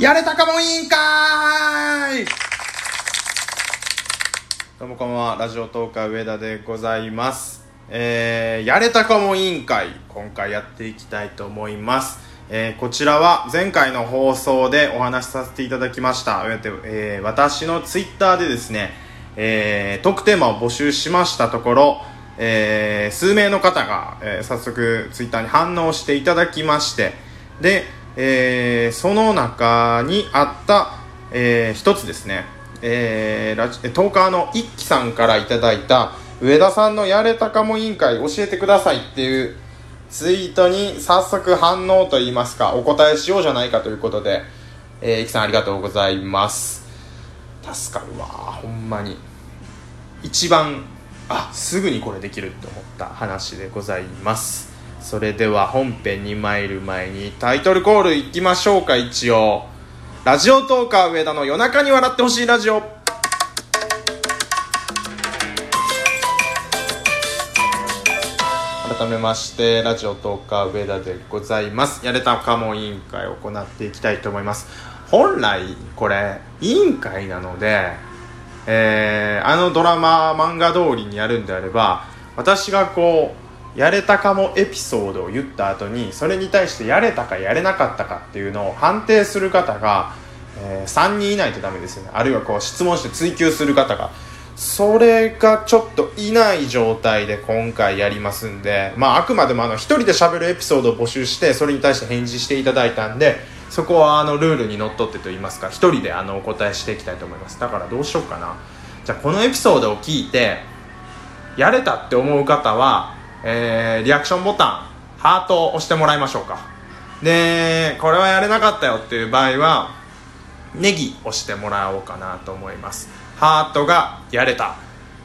やれたかも委員会どうもこんばんは、ラジオトーカー上田でございます。えー、やれたかも委員会、今回やっていきたいと思います。えー、こちらは前回の放送でお話しさせていただきました、えー、私のツイッターでですね、えー、トークテーマを募集しましたところ、えー、数名の方が、えー、早速ツイッターに反応していただきましてで、えー、その中にあった、えー、一つですね、えー、ラジトーカーの一輝さんからいただいた上田さんのやれたかも委員会教えてくださいっていうツイートに早速反応といいますかお答えしようじゃないかということで、えー、一輝さんありがとうございます。助かるわほんまに。一番あすぐにこれできるって思った話でございます。それでは本編に参る前にタイトルコールいきましょうか一応。ラジオトーカー上田の夜中に笑ってほしいラジオ。改めましてラジオトーカー上田でございます。やれたかも委員会を行っていきたいと思います。本来これ委員会なのでえー、あのドラマ漫画通りにやるんであれば私がこうやれたかもエピソードを言った後にそれに対してやれたかやれなかったかっていうのを判定する方が、えー、3人いないとダメですよね。あるいはこう質問して追求する方が。それがちょっといない状態で今回やりますんでまああくまでもあの一人で喋るエピソードを募集してそれに対して返事していただいたんでそこはあのルールにのっとってと言いますか一人であのお答えしていきたいと思います。だからどうしようかな。じゃあこのエピソードを聞いてやれたって思う方は、えー、リアクションボタンハートを押してもらいましょうか。でこれはやれなかったよっていう場合はネギ押してもらおうかなと思います。ハートがやれた。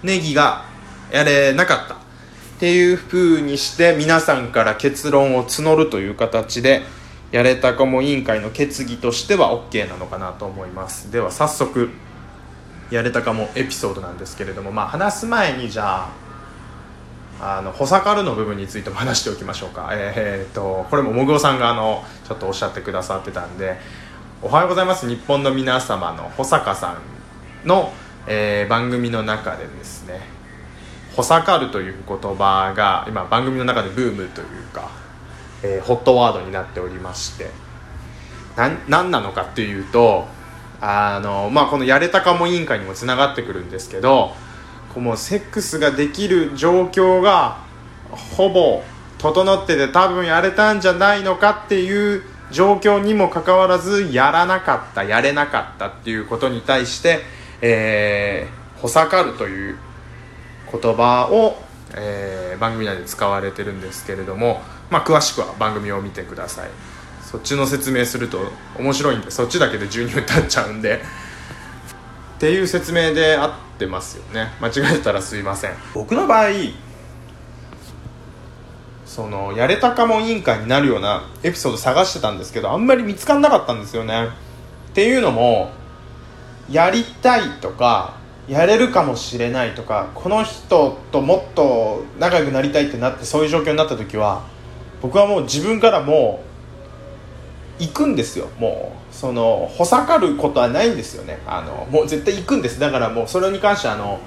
ネギがやれなかった。っていう風にして皆さんから結論を募るという形でやれたかも委員会の決議としては OK なのかなと思います。では早速やれたかもエピソードなんですけれどもまあ話す前にじゃああの補佐カルの部分についても話しておきましょうか。えー、っとこれももぐおさんがあのちょっとおっしゃってくださってたんでおはようございます。日本の皆様の保坂さんの、えー、番組の中でですね補佐カルという言葉が今番組の中でブームというかえー、ホットワードになっておりまして何なのかっていうとあの、まあ、このやれたかも委員会にもつながってくるんですけどもうセックスができる状況がほぼ整ってて多分やれたんじゃないのかっていう状況にもかかわらずやらなかったやれなかったっていうことに対して「えー、ほさかる」という言葉を、えー、番組内で使われてるんですけれどもまあ、詳しくは番組を見てください。そっちの説明すると面白いんでそっちだけで12分経っちゃうんでっていう説明で合ってますよね。間違えたらすいません。僕の場合そのやれたかも委員会になるようなエピソード探してたんですけどあんまり見つからなかったんですよね。っていうのもやりたいとかやれるかもしれないとかこの人ともっと仲良くなりたいってなってそういう状況になった時は僕はもう自分からもう行くんですよ。もうそのほさかることはないんですよね。あのもう絶対行くんです。だからもうそれに関してあの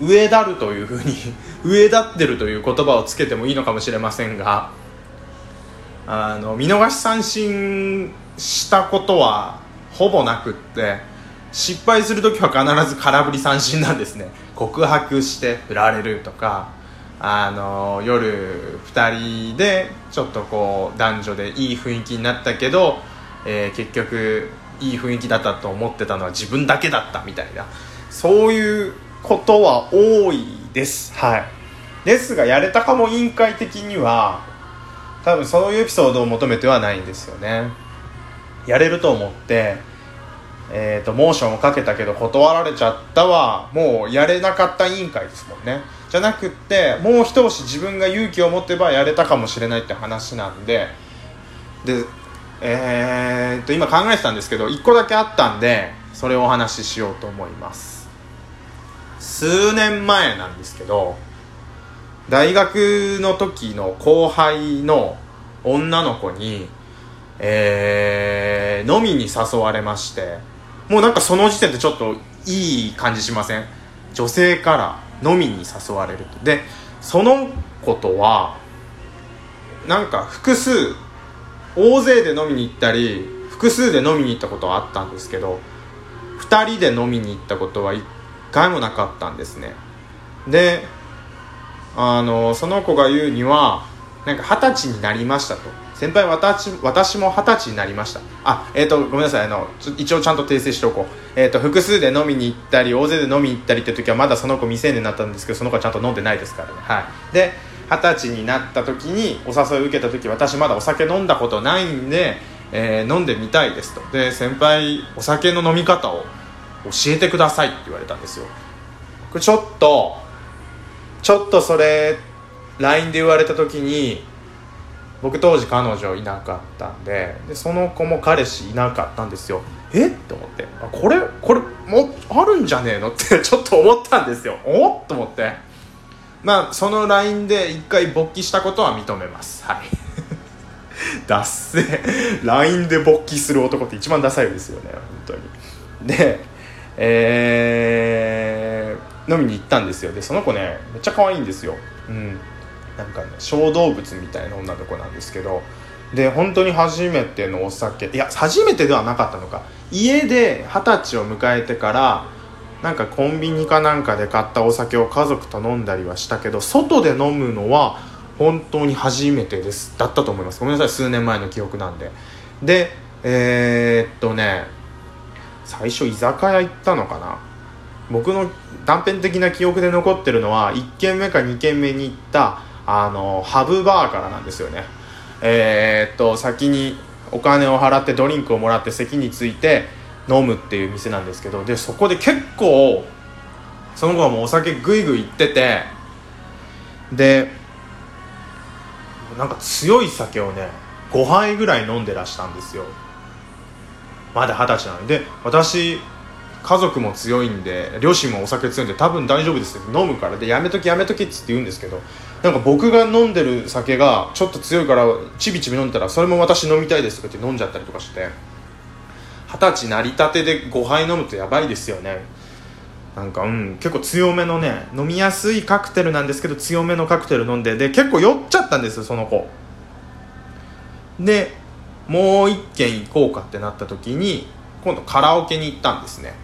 上だるというふうに 上だってるという言葉をつけてもいいのかもしれませんがあの見逃し三振したことはほぼなくって失敗する時は必ず空振り三振なんですね。告白して振られるとかあの夜2人でちょっとこう男女でいい雰囲気になったけど、えー、結局いい雰囲気だったと思ってたのは自分だけだったみたいな。そういうことは多いです。はい。ですがやれたかも委員会的には多分そういうエピソードを求めてはないんですよね。やれると思ってえーと、とモーションをかけたけど断られちゃったはもうやれなかった委員会ですもんねじゃなくってもう一押し自分が勇気を持てばやれたかもしれないって話なんででえー、と今考えてたんですけど1個だけあったんでそれをお話ししようと思います。数年前なんですけど大学の時の後輩の女の子にえー、飲みに誘われましてもうなんかその時点でちょっといい感じしません？女性から。飲みに誘われると。でその子とはなんか複数大勢で飲みに行ったり複数で飲みに行ったことはあったんですけど2人で飲みに行ったことは1回もなかったんですね。であのその子が言うにはなんか二十歳になりましたと。先輩私私も二十歳になりました。あえっ、ー、とごめんなさい。あの一応ちゃんと訂正しておこう。えっ、ー、と複数で飲みに行ったり大勢で飲みに行ったりって時はまだその子未成年になったんですけどその子はちゃんと飲んでないですからね。はい。で二十歳になった時にお誘いを受けた時私まだお酒飲んだことないんで、えー、飲んでみたいですと。で先輩お酒の飲み方を教えてくださいって言われたんですよ。ちょっとちょっとそれ LINE で言われた時に僕当時彼女いなかったんででその子も彼氏いなかったんですよ。え？って思って。あこれ？これもあるんじゃねえの？って ちょっと思ったんですよ。お？っと思って。まあその LINE で一回勃起したことは認めます。はい。ダッセ LINE で勃起する男って一番ダサいですよね本当に。でえー、飲みに行ったんですよ。でその子ねめっちゃ可愛いんですよ。うん。なんかね小動物みたいな女の子なんですけどで本当に初めてのお酒いや初めてではなかったのか。家で二十歳を迎えてからなんかコンビニかなんかで買ったお酒を家族と飲んだりはしたけど外で飲むのは本当に初めてです。だったと思います。ごめんなさい。数年前の記憶なんで。でえー、っとね最初居酒屋行ったのかな。僕の断片的な記憶で残ってるのは1軒目か2軒目に行ったあのハブバーからなんですよね。えー、っと先にお金を払ってドリンクをもらって席について飲むっていう店なんですけどでそこで結構その子はもうお酒グイグイいっててでなんか強い酒をね5杯ぐらい飲んでらしたんですよ。まだ二十歳なので私家族も強いんで両親もお酒強いんで多分大丈夫ですよ。飲むから。でやめときやめときっつって言うんですけどなんか僕が飲んでる酒がちょっと強いからちびちび飲んだらそれも私飲みたいですとかって飲んじゃったりとかして二十歳なりたてで5杯飲むとやばいですよね。なんかうん結構強めのね飲みやすいカクテルなんですけど強めのカクテル飲んでで結構酔っちゃったんですよその子。でもう一軒行こうかってなった時に今度カラオケに行ったんですね。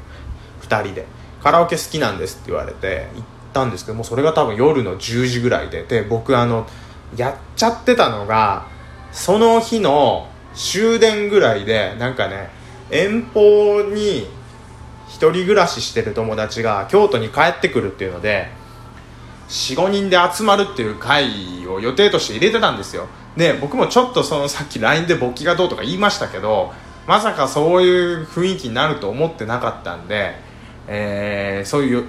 2人で。カラオケ好きなんですって言われて行ったんですけどもそれが多分夜の10時ぐらいで。で僕あのやっちゃってたのがその日の終電ぐらいでなんかね遠方に1人暮らししてる友達が京都に帰ってくるっていうので45人で集まるっていう会を予定として入れてたんですよ。で僕もちょっとそのさっき LINE で勃起がどうとか言いましたけどまさかそういう雰囲気になると思ってなかったんで、えー、そういう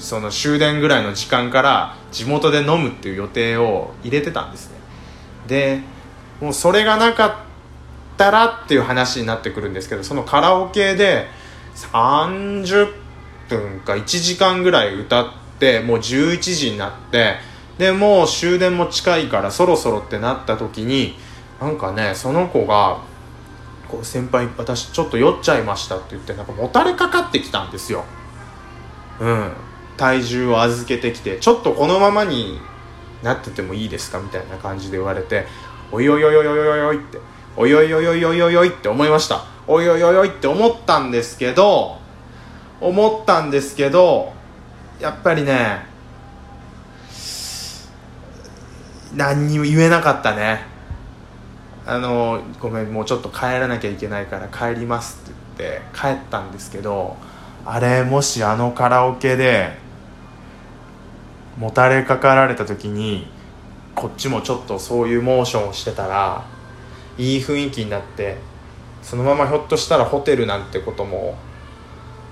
その終電ぐらいの時間から地元で飲むっていう予定を入れてたんですね。でもうそれがなかったらっていう話になってくるんですけどそのカラオケで30分か1時間ぐらい歌ってもう11時になってでもう終電も近いからそろそろってなった時になんかねその子がこう先輩私ちょっと酔っちゃいましたって言ってなんかもたれかかってきたんですよ。うん。体重を預けてきてちょっとこのままになっててもいいですかみたいな感じで言われておいおいおいおいおいおいっておいおいおいおいおいおいおいって思いました。おいおいおいおいって思ったんですけど思ったんですけどやっぱりね何にも言えなかったね。あのごめんもうちょっと帰らなきゃいけないから帰りますって言って帰ったんですけどあれもしあのカラオケでもたれかかられた時にこっちもちょっとそういうモーションをしてたらいい雰囲気になってそのままひょっとしたらホテルなんてことも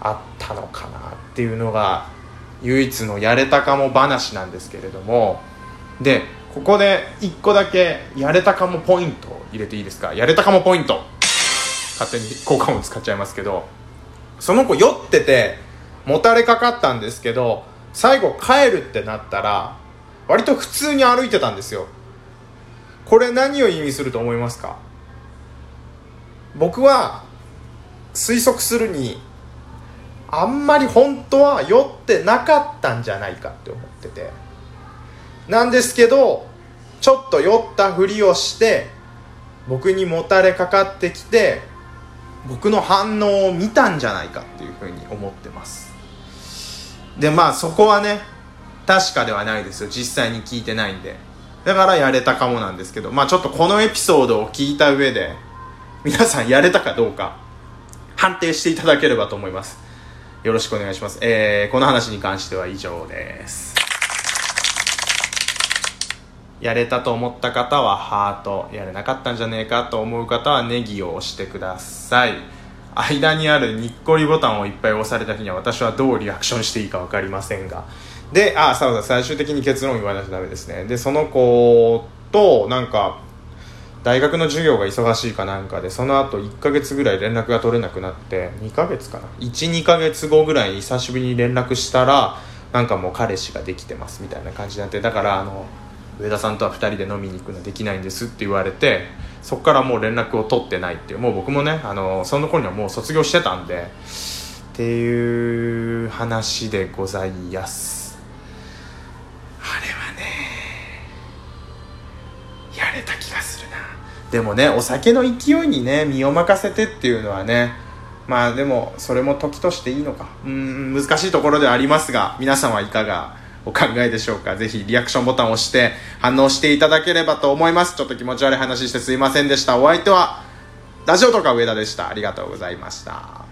あったのかなっていうのが唯一のやれたかも話なんですけれどもでここで1個だけやれたかもポイント入れていいですか？やれたかもポイント。勝手に効果音使っちゃいますけど。その子酔っててもたれかかったんですけど最後帰るってなったら割と普通に歩いてたんですよ。これ何を意味すると思いますか？僕は推測するにあんまり本当は酔ってなかったんじゃないかって思ってて。なんですけどちょっと酔ったふりをして僕にもたれかかってきて僕の反応を見たんじゃないかっていうふうに思ってます。でまあそこはね確かではないですよ。実際に聞いてないんで。だからやれたかもなんですけど。まあちょっとこのエピソードを聞いた上で皆さんやれたかどうか判定していただければと思います。よろしくお願いします。えー、この話に関しては以上です。やれたと思った方はハートやれなかったんじゃねえかと思う方はネギを押してください。間にあるにっこりボタンをいっぱい押された日には私はどうリアクションしていいか分かりませんが。であそうだ最終的に結論言わなきゃダメですね。でその子となんか大学の授業が忙しいかなんかでその後1ヶ月ぐらい連絡が取れなくなって2ヶ月かな？12ヶ月後ぐらい久しぶりに連絡したらなんかもう彼氏ができてますみたいな感じになってだからあの上田さんとは2人で飲みに行くのできないんですって言われてそこからもう連絡を取ってないっていうもう僕もねあのその頃にはもう卒業してたんでっていう話でございます。あれはねやれた気がするな。でもねお酒の勢いにね身を任せてっていうのはねまあでもそれも時としていいのか。うん難しいところではありますが皆さんはいかが？お考えでしょうか？ぜひリアクションボタンを押して反応していただければと思います。ちょっと気持ち悪い話してすいませんでした。お相手はラジオとか上田でした。ありがとうございました。